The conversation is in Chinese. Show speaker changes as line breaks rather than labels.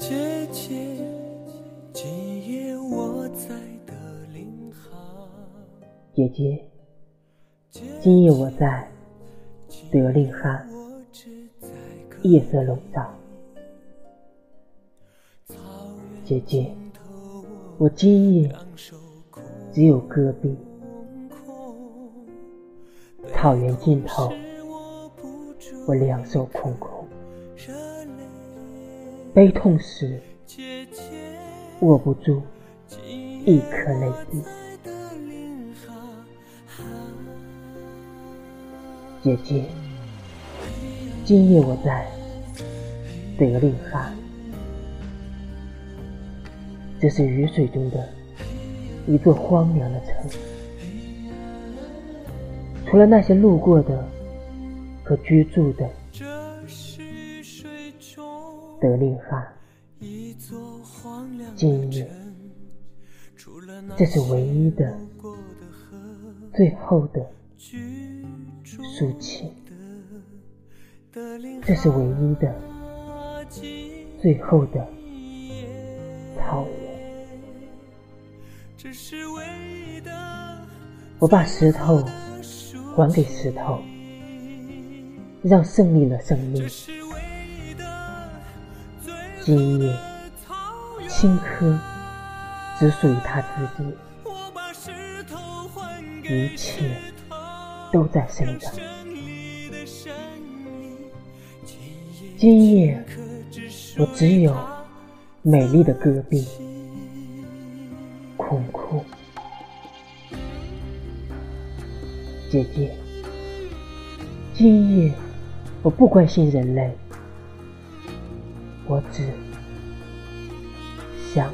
姐姐，今夜我在德令哈。
姐姐，今夜我在德令哈，夜色笼罩。姐姐，我今夜只有戈壁，草原尽头，我两手空空。悲痛时，握不住一颗泪滴。姐姐，今夜我在德令哈，这是雨水中的一座荒凉的城，除了那些路过的和居住的。德令哈，今夜，这是唯一的、最后的抒情，这是唯一的、最后的草原。我把石头还给石头，让胜利了胜利。今夜，青稞只属于他自己，一切都在生长。今夜，我只有美丽的戈壁，空空。姐姐，今夜我不关心人类。我只想。